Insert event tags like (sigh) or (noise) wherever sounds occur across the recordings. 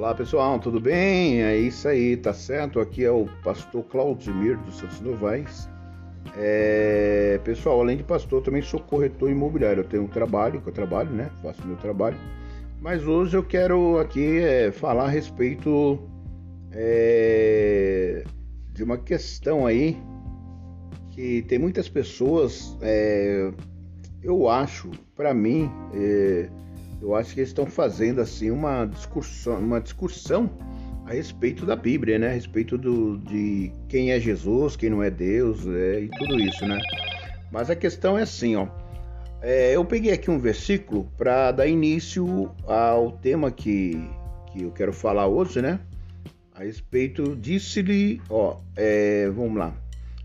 Olá pessoal, tudo bem? É isso aí, tá certo? Aqui é o pastor Claudimir dos Santos Novaes. É... Pessoal, além de pastor, também sou corretor imobiliário. Eu tenho um trabalho, que eu trabalho, né? Faço meu trabalho. Mas hoje eu quero aqui é, falar a respeito é, de uma questão aí que tem muitas pessoas, é, eu acho, para mim, é, eu acho que eles estão fazendo assim uma discussão, uma discussão a respeito da Bíblia, né? A respeito do, de quem é Jesus, quem não é Deus, é, e tudo isso, né? Mas a questão é assim, ó. É, eu peguei aqui um versículo para dar início ao tema que, que eu quero falar hoje, né? A respeito, disse-lhe, ó, é, vamos lá.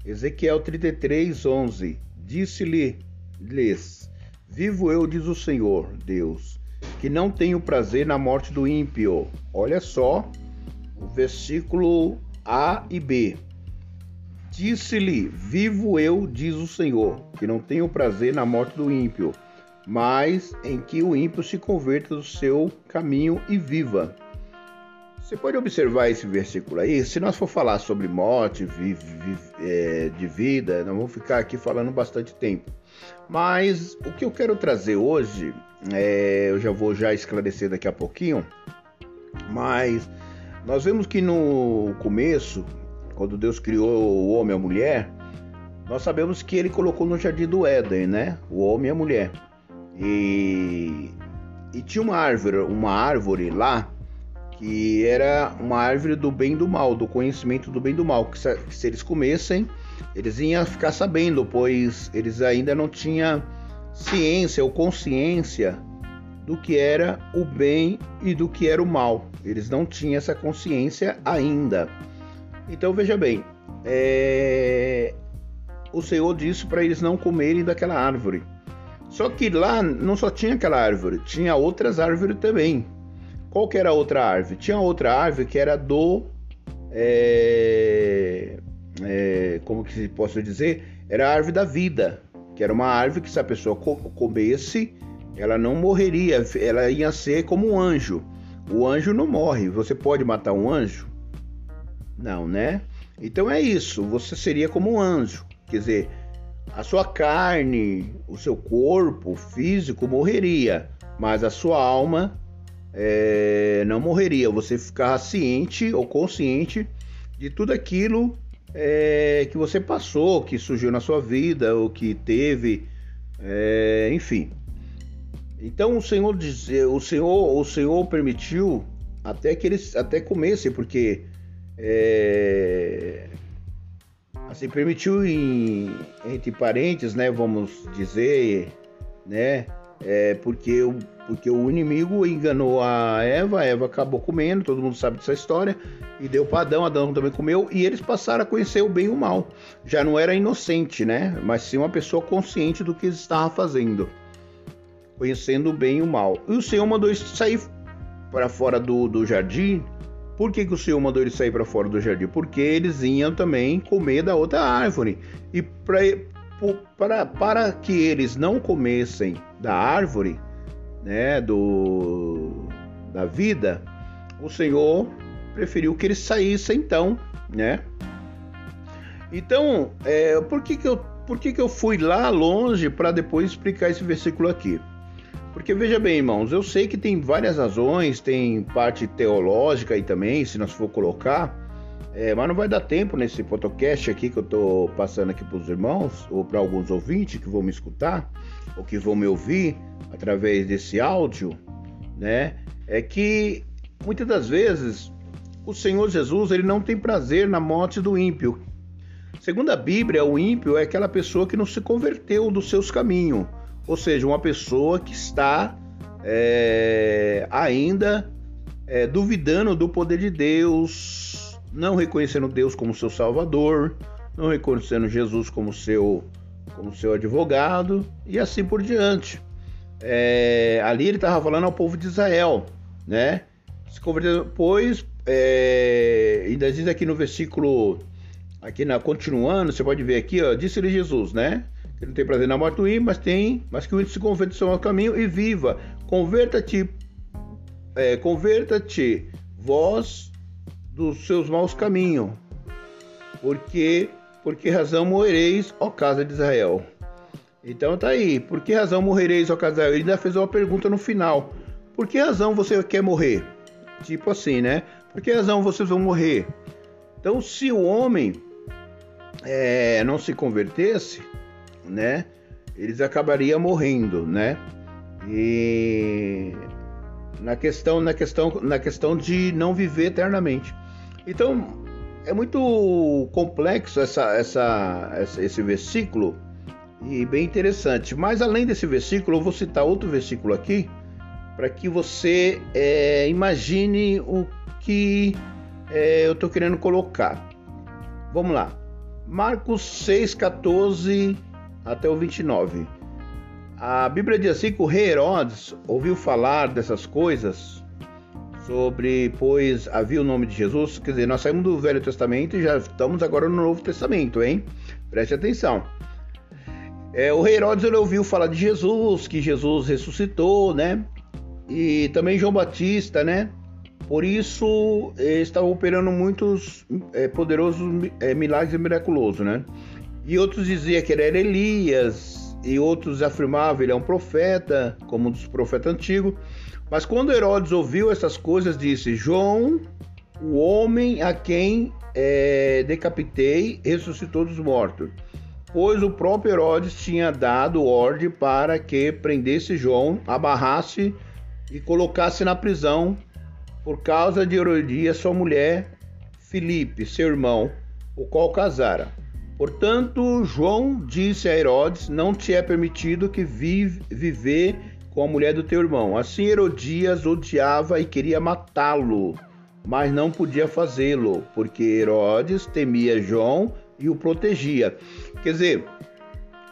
Ezequiel 33, 11. Disse-lhe-lhes: Vivo eu, diz o Senhor, Deus, que não tenho prazer na morte do ímpio. Olha só o versículo A e B. Disse-lhe: Vivo eu, diz o Senhor, que não tenho prazer na morte do ímpio, mas em que o ímpio se converta do seu caminho e viva. Você pode observar esse versículo aí. Se nós for falar sobre morte, vi, vi, é, de vida, nós vamos ficar aqui falando bastante tempo. Mas o que eu quero trazer hoje, é, eu já vou já esclarecer daqui a pouquinho. Mas nós vemos que no começo, quando Deus criou o homem e a mulher, nós sabemos que Ele colocou no jardim do Éden, né? O homem e a mulher. E, e tinha uma árvore, uma árvore lá que era uma árvore do bem e do mal, do conhecimento do bem e do mal, que se, que se eles comessem, eles iam ficar sabendo, pois eles ainda não tinham ciência ou consciência do que era o bem e do que era o mal. Eles não tinham essa consciência ainda. Então veja bem, é... o Senhor disse para eles não comerem daquela árvore. Só que lá não só tinha aquela árvore, tinha outras árvores também. Qual que era a outra árvore? Tinha outra árvore que era do. É, é, como que posso dizer? Era a árvore da vida, que era uma árvore que se a pessoa comesse, ela não morreria, ela ia ser como um anjo. O anjo não morre. Você pode matar um anjo? Não, né? Então é isso. Você seria como um anjo. Quer dizer, a sua carne, o seu corpo físico morreria, mas a sua alma é, não morreria, você ficar ciente ou consciente de tudo aquilo é, que você passou, que surgiu na sua vida, ou que teve, é, enfim. Então o Senhor diz, o Senhor, o Senhor permitiu até que eles até comessem, porque é, assim permitiu em, entre parentes, né, vamos dizer, né, é, porque, o, porque o inimigo enganou a Eva, a Eva acabou comendo, todo mundo sabe dessa história, e deu para Adão, Adão também comeu, e eles passaram a conhecer o bem e o mal. Já não era inocente, né? Mas sim uma pessoa consciente do que estava fazendo, conhecendo o bem e o mal. E o Senhor mandou eles sair para fora do, do jardim. Por que, que o Senhor mandou eles sair para fora do jardim? Porque eles iam também comer da outra árvore. E para para, para que eles não comessem da árvore, né, do, da vida, o Senhor preferiu que eles saíssem então, né? Então, é, por que que eu por que, que eu fui lá longe para depois explicar esse versículo aqui? Porque veja bem, irmãos, eu sei que tem várias razões, tem parte teológica aí também, se nós for colocar, é, mas não vai dar tempo nesse podcast aqui que eu estou passando aqui para os irmãos, ou para alguns ouvintes que vão me escutar, ou que vão me ouvir através desse áudio, né? É que muitas das vezes o Senhor Jesus ele não tem prazer na morte do ímpio. Segundo a Bíblia, o ímpio é aquela pessoa que não se converteu dos seus caminhos, ou seja, uma pessoa que está é, ainda é, duvidando do poder de Deus, não reconhecendo Deus como seu Salvador, não reconhecendo Jesus como seu, como seu advogado e assim por diante. É, ali ele estava falando ao povo de Israel, né? Se converteu, pois, é, ainda diz aqui no versículo, aqui na continuando, você pode ver aqui, ó, disse-lhe Jesus, né? Que não tem prazer na morte do ímpio, mas tem, mas que o ímpio se converta ao caminho e viva. Converta-te, é, converta-te vós dos seus maus caminhos, porque por que razão morrereis, ó casa de Israel? Então tá aí, por que razão morrereis, ó casa de Israel? Ele ainda fez uma pergunta no final. Por que razão você quer morrer? Tipo assim, né? Por que razão vocês vão morrer? Então, se o homem é, não se convertesse, né? Eles acabariam morrendo, né? E na questão, na questão, na questão de não viver eternamente. Então, é muito complexo essa, essa, esse versículo e bem interessante. Mas além desse versículo, eu vou citar outro versículo aqui para que você é, imagine o que é, eu estou querendo colocar. Vamos lá. Marcos 6, 14 até o 29. A Bíblia diz assim que o rei Herodes ouviu falar dessas coisas sobre, pois havia o nome de Jesus, quer dizer, nós saímos do Velho Testamento e já estamos agora no Novo Testamento, hein? Preste atenção. É, o rei Herodes ele ouviu falar de Jesus, que Jesus ressuscitou, né? E também João Batista, né? Por isso estava operando muitos é, poderosos é, milagres miraculosos, né? E outros diziam que ele era Elias, e outros afirmavam que ele é um profeta, como um dos profetas antigos. Mas quando Herodes ouviu essas coisas, disse: João, o homem a quem é, decapitei, ressuscitou dos mortos. Pois o próprio Herodes tinha dado ordem para que prendesse João, abarrasse e colocasse na prisão por causa de Herodias, sua mulher, Filipe, seu irmão, o qual casara. Portanto, João disse a Herodes: Não te é permitido que vive, viver com a mulher do teu irmão. Assim, Herodias odiava e queria matá-lo, mas não podia fazê-lo, porque Herodes temia João e o protegia. Quer dizer,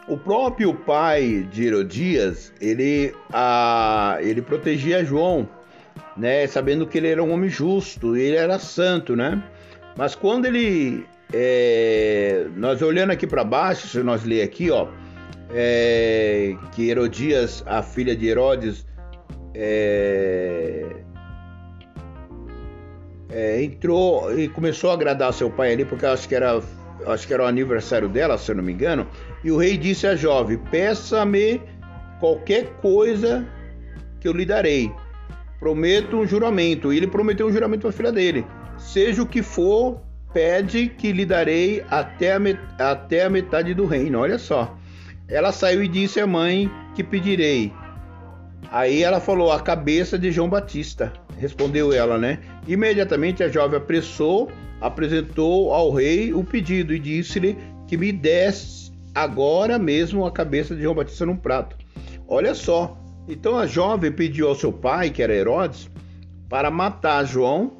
o próprio pai de Herodias, ele, a, ele protegia João né? Sabendo que ele era um homem justo, ele era santo, né? Mas quando ele, é, nós olhando aqui para baixo, se nós ler aqui, ó, é, que Herodias, a filha de Herodes, é, é, entrou e começou a agradar seu pai ali, porque acho que era, acho que era o aniversário dela, se eu não me engano. E o rei disse à jovem: Peça-me qualquer coisa que eu lhe darei prometo um juramento. E ele prometeu um juramento para a filha dele: seja o que for, pede que lhe darei até a, met até a metade do reino. Olha só. Ela saiu e disse à mãe que pedirei. Aí ela falou: a cabeça de João Batista. Respondeu ela, né? Imediatamente a jovem apressou, apresentou ao rei o pedido e disse-lhe que me desse agora mesmo a cabeça de João Batista num prato. Olha só, então a jovem pediu ao seu pai, que era Herodes, para matar João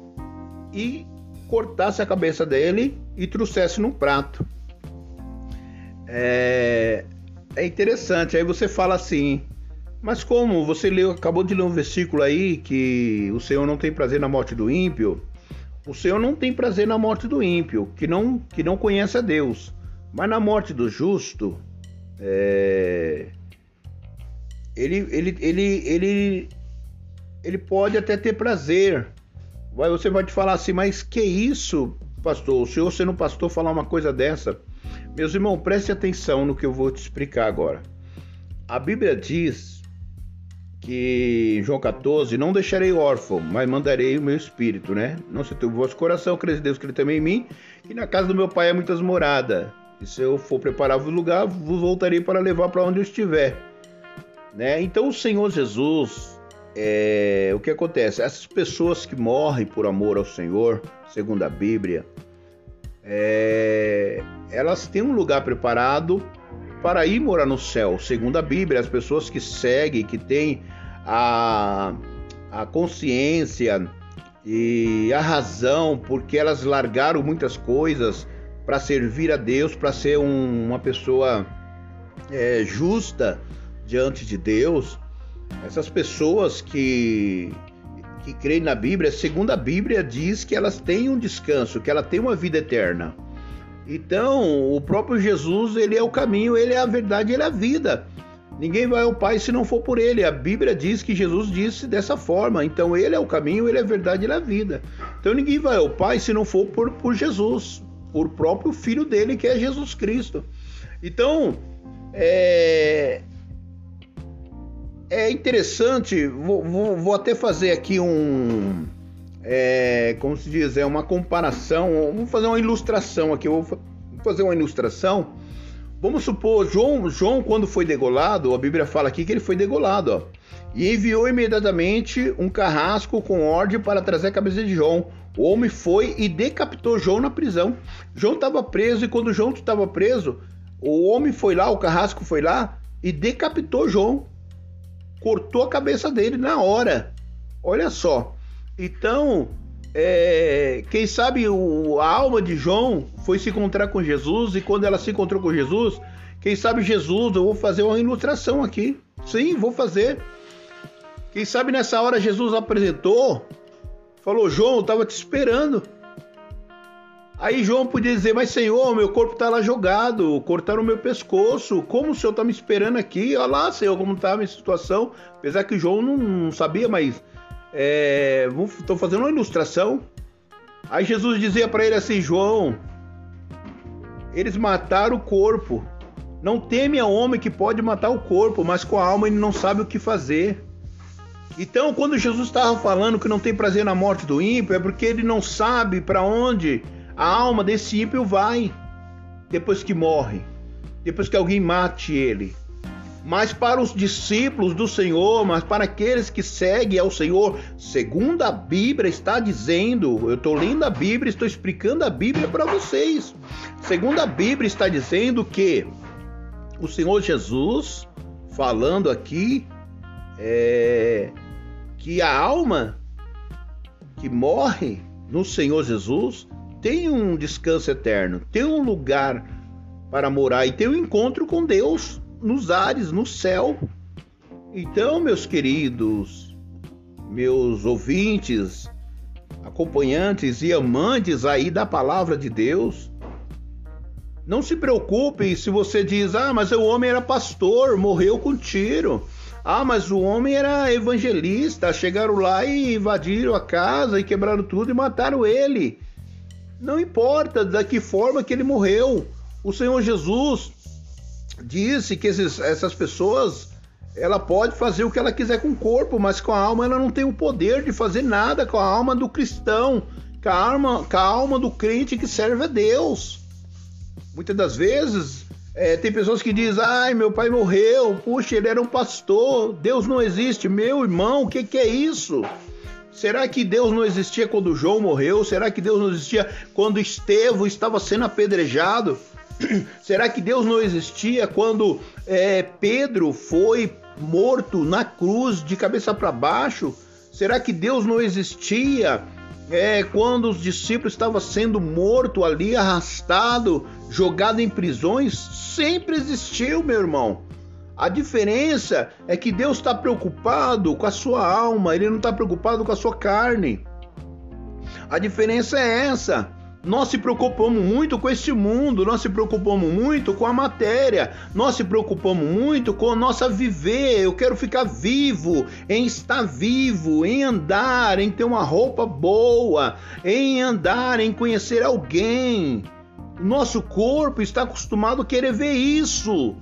e cortasse a cabeça dele e trouxesse num prato. É, é interessante. Aí você fala assim, mas como você leu, acabou de ler um versículo aí que o Senhor não tem prazer na morte do ímpio? O Senhor não tem prazer na morte do ímpio, que não que não conhece a Deus, mas na morte do justo. É, ele, ele, ele, ele, ele pode até ter prazer. Você vai te falar assim, mas que isso, pastor? O senhor sendo pastor falar uma coisa dessa? Meus irmãos, preste atenção no que eu vou te explicar agora. A Bíblia diz que em João 14, não deixarei órfão, mas mandarei o meu espírito, né? Não se tu o vosso coração, crê Deus que ele também em mim, e na casa do meu pai há muitas moradas. E se eu for preparar o lugar, vos voltarei para levar para onde eu estiver. Né? Então o Senhor Jesus, é, o que acontece? Essas pessoas que morrem por amor ao Senhor, segundo a Bíblia, é, elas têm um lugar preparado para ir morar no céu, segundo a Bíblia. As pessoas que seguem, que têm a, a consciência e a razão, porque elas largaram muitas coisas para servir a Deus, para ser um, uma pessoa é, justa diante de Deus, essas pessoas que, que creem na Bíblia, segundo a Bíblia, diz que elas têm um descanso, que ela tem uma vida eterna. Então, o próprio Jesus, ele é o caminho, ele é a verdade, ele é a vida. Ninguém vai ao Pai se não for por ele. A Bíblia diz que Jesus disse dessa forma. Então, ele é o caminho, ele é a verdade, ele é a vida. Então ninguém vai ao Pai se não for por, por Jesus, por próprio Filho dele, que é Jesus Cristo. Então, é, é interessante, vou, vou, vou até fazer aqui um. É, como se diz, é uma comparação, vou fazer uma ilustração aqui, vou fazer uma ilustração. Vamos supor, João, João quando foi degolado, a Bíblia fala aqui que ele foi degolado, ó, e enviou imediatamente um carrasco com ordem para trazer a cabeça de João. O homem foi e decapitou João na prisão. João estava preso e quando João estava preso, o homem foi lá, o carrasco foi lá e decapitou João cortou a cabeça dele na hora. Olha só. Então, é, quem sabe o, a alma de João foi se encontrar com Jesus e quando ela se encontrou com Jesus, quem sabe Jesus, eu vou fazer uma ilustração aqui. Sim, vou fazer. Quem sabe nessa hora Jesus apresentou, falou: João, eu estava te esperando. Aí João podia dizer, mas Senhor, meu corpo está lá jogado, cortaram o meu pescoço, como o Senhor está me esperando aqui? Olha lá, Senhor, como está a minha situação. Apesar que João não, não sabia, mas estou é, fazendo uma ilustração. Aí Jesus dizia para ele assim, João, eles mataram o corpo. Não teme a homem que pode matar o corpo, mas com a alma ele não sabe o que fazer. Então, quando Jesus estava falando que não tem prazer na morte do ímpio, é porque ele não sabe para onde a alma desse ímpio vai depois que morre, depois que alguém mate ele. Mas para os discípulos do Senhor, mas para aqueles que seguem ao Senhor, segundo a Bíblia está dizendo, eu estou lendo a Bíblia, estou explicando a Bíblia para vocês. Segundo a Bíblia está dizendo que o Senhor Jesus, falando aqui, é, que a alma que morre no Senhor Jesus tem um descanso eterno, tem um lugar para morar e tem um encontro com Deus nos ares, no céu. Então, meus queridos, meus ouvintes, acompanhantes e amantes aí da palavra de Deus, não se preocupem se você diz: "Ah, mas o homem era pastor, morreu com tiro". Ah, mas o homem era evangelista, chegaram lá e invadiram a casa e quebraram tudo e mataram ele. Não importa da que forma que ele morreu. O Senhor Jesus disse que esses, essas pessoas ela pode fazer o que ela quiser com o corpo, mas com a alma ela não tem o poder de fazer nada com a alma do cristão, com a alma, com a alma do crente que serve a Deus. Muitas das vezes é, tem pessoas que dizem: ai, meu pai morreu, puxa, ele era um pastor, Deus não existe. Meu irmão, o que, que é isso? Será que Deus não existia quando João morreu? Será que Deus não existia quando Estevão estava sendo apedrejado? (clears throat) Será que Deus não existia quando é, Pedro foi morto na cruz de cabeça para baixo? Será que Deus não existia é, quando os discípulos estavam sendo mortos ali, arrastado, jogado em prisões? Sempre existiu, meu irmão. A diferença é que Deus está preocupado com a sua alma, Ele não está preocupado com a sua carne. A diferença é essa. Nós se preocupamos muito com este mundo, nós se preocupamos muito com a matéria, nós se preocupamos muito com a nossa viver. Eu quero ficar vivo, em estar vivo, em andar, em ter uma roupa boa, em andar, em conhecer alguém. Nosso corpo está acostumado a querer ver isso.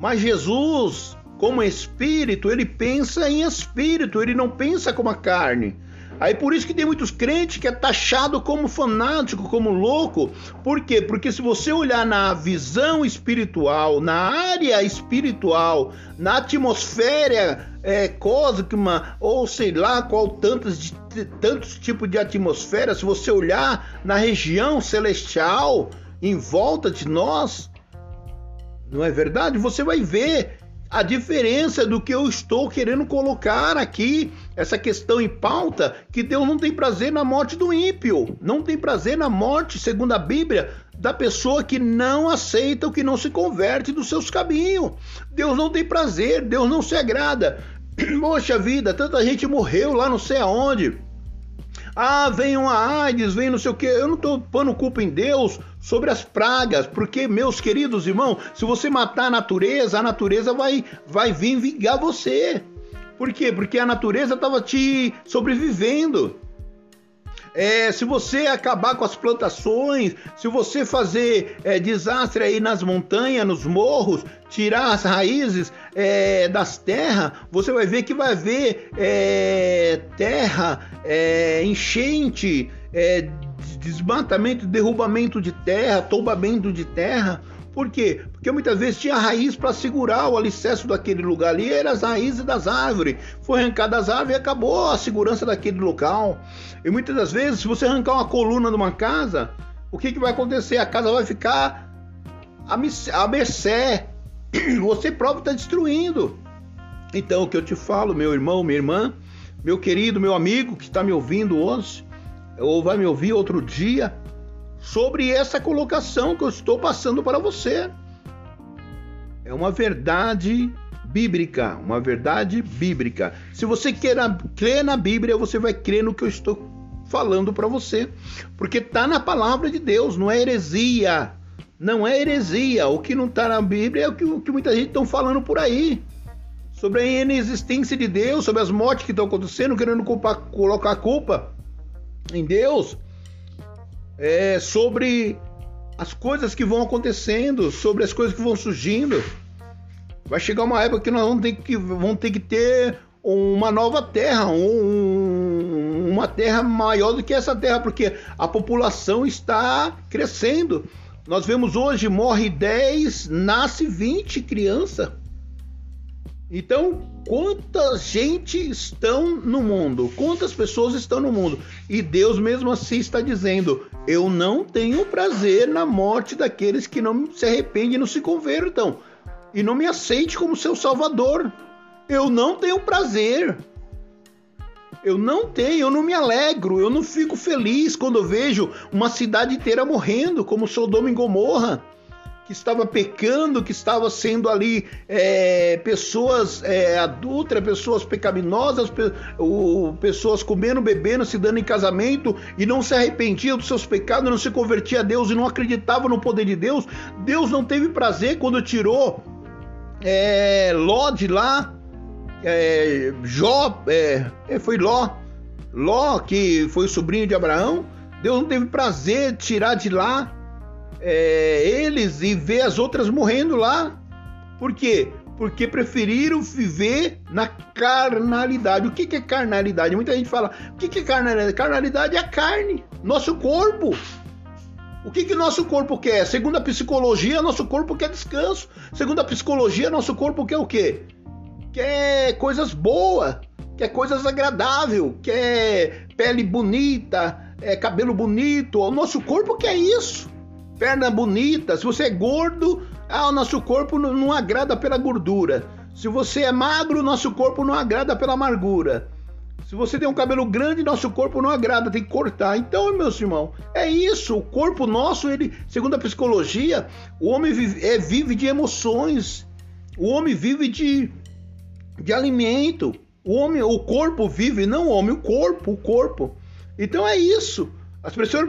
Mas Jesus, como espírito, ele pensa em espírito, ele não pensa como a carne. Aí por isso que tem muitos crentes que é taxado como fanático, como louco. Por quê? Porque se você olhar na visão espiritual, na área espiritual, na atmosfera é, cósmica, ou sei lá qual tantos, tantos tipos de atmosfera, se você olhar na região celestial em volta de nós, não é verdade? Você vai ver a diferença do que eu estou querendo colocar aqui, essa questão em pauta, que Deus não tem prazer na morte do ímpio, não tem prazer na morte, segundo a Bíblia, da pessoa que não aceita o que não se converte dos seus caminhos. Deus não tem prazer, Deus não se agrada. (clears throat) Poxa vida, tanta gente morreu lá não sei aonde ah, vem uma AIDS, vem não sei o que. Eu não estou pondo culpa em Deus sobre as pragas, porque, meus queridos irmãos, se você matar a natureza, a natureza vai, vai vir vingar você. Por quê? Porque a natureza estava te sobrevivendo. é, se você acabar com as plantações, se você fazer é, desastre aí nas montanhas, nos morros, tirar as raízes é, das terras, você vai ver que vai haver é, terra, é, enchente, é, desmatamento, derrubamento de terra, tombamento de terra. Por quê? Porque muitas vezes tinha raiz para segurar o alicerce daquele lugar ali, eram as raízes das árvores. Foi arrancada as árvores e acabou a segurança daquele local. E muitas das vezes, se você arrancar uma coluna de uma casa, o que, que vai acontecer? A casa vai ficar à mercê. (clears throat) Você próprio está destruindo. Então, o que eu te falo, meu irmão, minha irmã, meu querido, meu amigo que está me ouvindo hoje, ou vai me ouvir outro dia, sobre essa colocação que eu estou passando para você. É uma verdade bíblica, uma verdade bíblica. Se você quer crer na Bíblia, você vai crer no que eu estou falando para você, porque está na palavra de Deus, não é heresia. Não é heresia. O que não está na Bíblia é o que, o que muita gente está falando por aí. Sobre a inexistência de Deus, sobre as mortes que estão acontecendo, querendo culpar, colocar a culpa em Deus é, sobre as coisas que vão acontecendo, sobre as coisas que vão surgindo. Vai chegar uma época que nós vamos ter que, vamos ter, que ter uma nova terra, um, uma terra maior do que essa terra, porque a população está crescendo. Nós vemos hoje morre 10, nasce 20 crianças. Então, quanta gente estão no mundo? Quantas pessoas estão no mundo? E Deus mesmo assim está dizendo: Eu não tenho prazer na morte daqueles que não se arrependem e não se convertam e não me aceite como seu salvador. Eu não tenho prazer. Eu não tenho, eu não me alegro, eu não fico feliz quando eu vejo uma cidade inteira morrendo, como Sodoma e Gomorra que estava pecando, que estava sendo ali é, pessoas é, adultas, pessoas pecaminosas, pe o, pessoas comendo, bebendo, se dando em casamento e não se arrependiam dos seus pecados, não se convertia a Deus e não acreditava no poder de Deus. Deus não teve prazer quando tirou é, Ló de lá, é, Jó, é, é, foi Ló, Ló que foi sobrinho de Abraão. Deus não teve prazer tirar de lá é, eles e ver as outras morrendo lá. Por quê? Porque preferiram viver na carnalidade. O que, que é carnalidade? Muita gente fala: o que, que é carnalidade? Carnalidade é a carne, nosso corpo. O que, que nosso corpo quer? Segundo a psicologia, nosso corpo quer descanso. Segundo a psicologia, nosso corpo quer o quê? Quer coisas boas, quer coisas agradáveis, quer pele bonita, é, cabelo bonito. O nosso corpo quer isso perna bonita. Se você é gordo, ah, o nosso corpo não, não agrada pela gordura. Se você é magro, nosso corpo não agrada pela amargura. Se você tem um cabelo grande, nosso corpo não agrada, tem que cortar. Então, meus irmãos, é isso. O corpo nosso, ele, segundo a psicologia, o homem vive, é, vive de emoções. O homem vive de, de alimento. O homem, o corpo vive, não o homem, o corpo, o corpo. Então é isso. As pessoas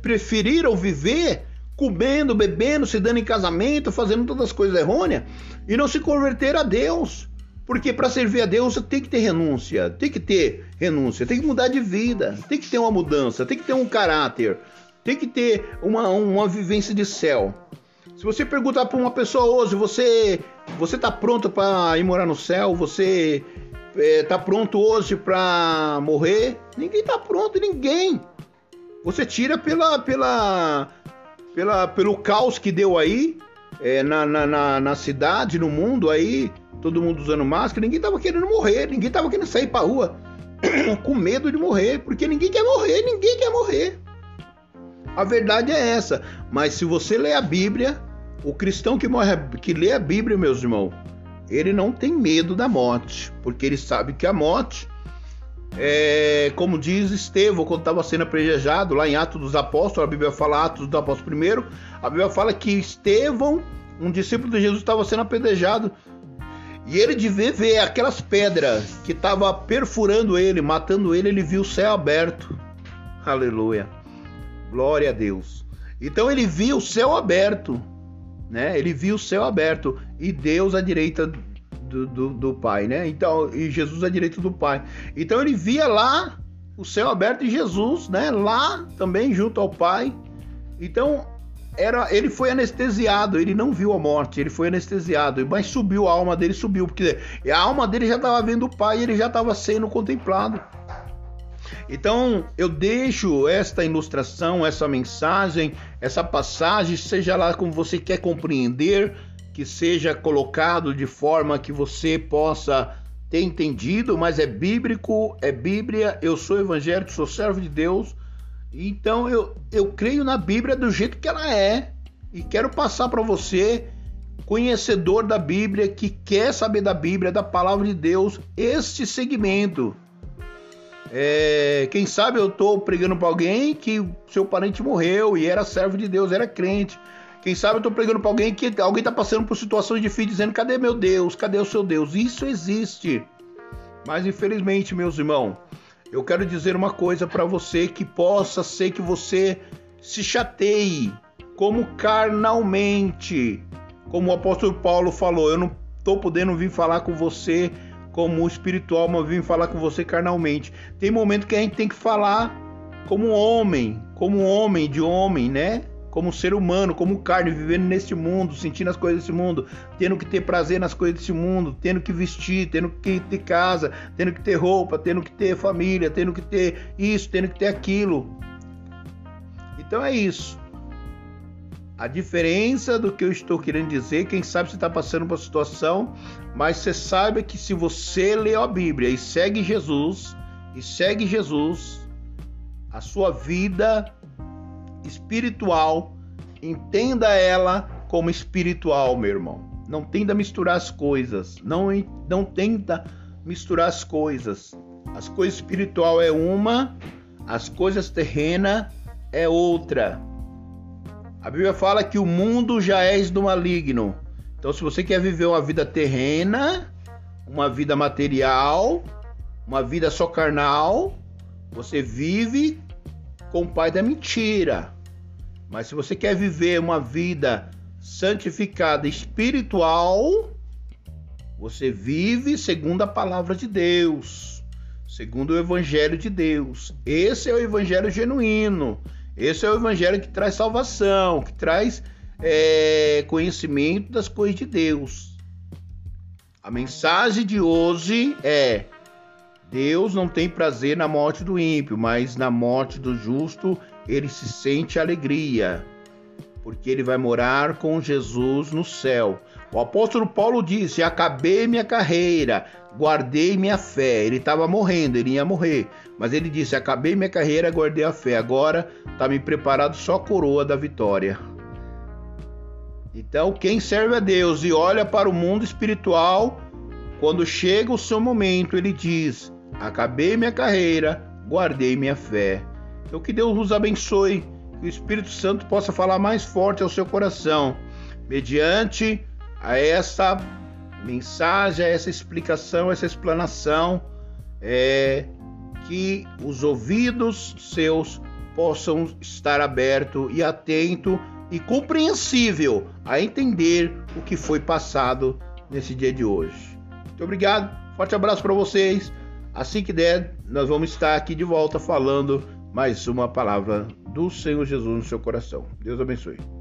preferiram viver comendo, bebendo, se dando em casamento, fazendo todas as coisas errôneas e não se converter a Deus. Porque para servir a Deus tem que ter renúncia, tem que ter renúncia, tem que mudar de vida, tem que ter uma mudança, tem que ter um caráter, tem que ter uma, uma vivência de céu. Se você perguntar para uma pessoa hoje, você você está pronto para ir morar no céu? Você é, pronto hoje para morrer? Ninguém está pronto, ninguém. Você tira pela pela pela, pelo caos que deu aí é, na, na, na, cidade, no mundo aí, todo mundo usando máscara, ninguém tava querendo morrer, ninguém tava querendo sair pra rua (clears throat) com medo de morrer, porque ninguém quer morrer, ninguém quer morrer. A verdade é essa. Mas se você lê a Bíblia, o cristão que, morre, que lê a Bíblia, meus irmãos, ele não tem medo da morte, porque ele sabe que a morte é, como diz Estevão, quando estava sendo apedrejado, lá em Atos dos Apóstolos, a Bíblia fala Atos dos Apóstolos primeiro, a Bíblia fala que Estevão, um discípulo de Jesus, estava sendo apedrejado. E ele de ver, ver aquelas pedras que estavam perfurando ele, matando ele, ele viu o céu aberto. Aleluia. Glória a Deus. Então ele viu o céu aberto, né? Ele viu o céu aberto e Deus à direita do, do, do, Pai, né? Então, e Jesus à direita do Pai. Então ele via lá o céu aberto e Jesus, né, lá também junto ao Pai. Então, era, ele foi anestesiado, ele não viu a morte, ele foi anestesiado, mas subiu a alma dele, subiu, porque a alma dele já estava vendo o Pai, ele já estava sendo contemplado. Então, eu deixo esta ilustração, essa mensagem, essa passagem, seja lá como você quer compreender, que seja colocado de forma que você possa ter entendido, mas é bíblico, é Bíblia, eu sou evangélico, sou servo de Deus, então eu, eu creio na Bíblia do jeito que ela é e quero passar para você, conhecedor da Bíblia, que quer saber da Bíblia, da palavra de Deus, este segmento. É, quem sabe eu estou pregando para alguém que seu parente morreu e era servo de Deus, era crente. Quem sabe eu estou pregando para alguém que alguém está passando por situações difíceis, dizendo: cadê meu Deus? Cadê o seu Deus? Isso existe. Mas infelizmente, meus irmãos, eu quero dizer uma coisa para você que possa ser que você se chateie, como carnalmente. Como o apóstolo Paulo falou, eu não estou podendo vir falar com você como espiritual, mas vim falar com você carnalmente. Tem momento que a gente tem que falar como homem, como homem de homem, né? Como ser humano, como carne, vivendo neste mundo, sentindo as coisas desse mundo, tendo que ter prazer nas coisas desse mundo, tendo que vestir, tendo que ter casa, tendo que ter roupa, tendo que ter família, tendo que ter isso, tendo que ter aquilo. Então é isso. A diferença do que eu estou querendo dizer, quem sabe você está passando por uma situação, mas você sabe que se você lê a Bíblia e segue Jesus, e segue Jesus, a sua vida espiritual, entenda ela como espiritual, meu irmão. Não tenta misturar as coisas, não, não tenta misturar as coisas. As coisas espiritual é uma, as coisas terrena é outra. A Bíblia fala que o mundo já é do maligno. Então, se você quer viver uma vida terrena, uma vida material, uma vida só carnal, você vive com o pai da mentira. Mas se você quer viver uma vida santificada espiritual, você vive segundo a palavra de Deus, segundo o evangelho de Deus. Esse é o evangelho genuíno. Esse é o evangelho que traz salvação, que traz é, conhecimento das coisas de Deus. A mensagem de hoje é: Deus não tem prazer na morte do ímpio, mas na morte do justo ele se sente alegria, porque ele vai morar com Jesus no céu. O apóstolo Paulo disse: Acabei minha carreira, guardei minha fé. Ele estava morrendo, ele ia morrer. Mas ele disse: Acabei minha carreira, guardei a fé. Agora está me preparado só a coroa da vitória. Então, quem serve a Deus e olha para o mundo espiritual, quando chega o seu momento, ele diz: Acabei minha carreira, guardei minha fé. Então, que Deus nos abençoe, que o Espírito Santo possa falar mais forte ao seu coração, mediante a essa mensagem, a essa explicação, essa explanação, é, que os ouvidos seus possam estar abertos e atento e compreensível a entender o que foi passado nesse dia de hoje. Muito obrigado, forte abraço para vocês. Assim que der, nós vamos estar aqui de volta falando mais uma palavra do Senhor Jesus no seu coração. Deus abençoe.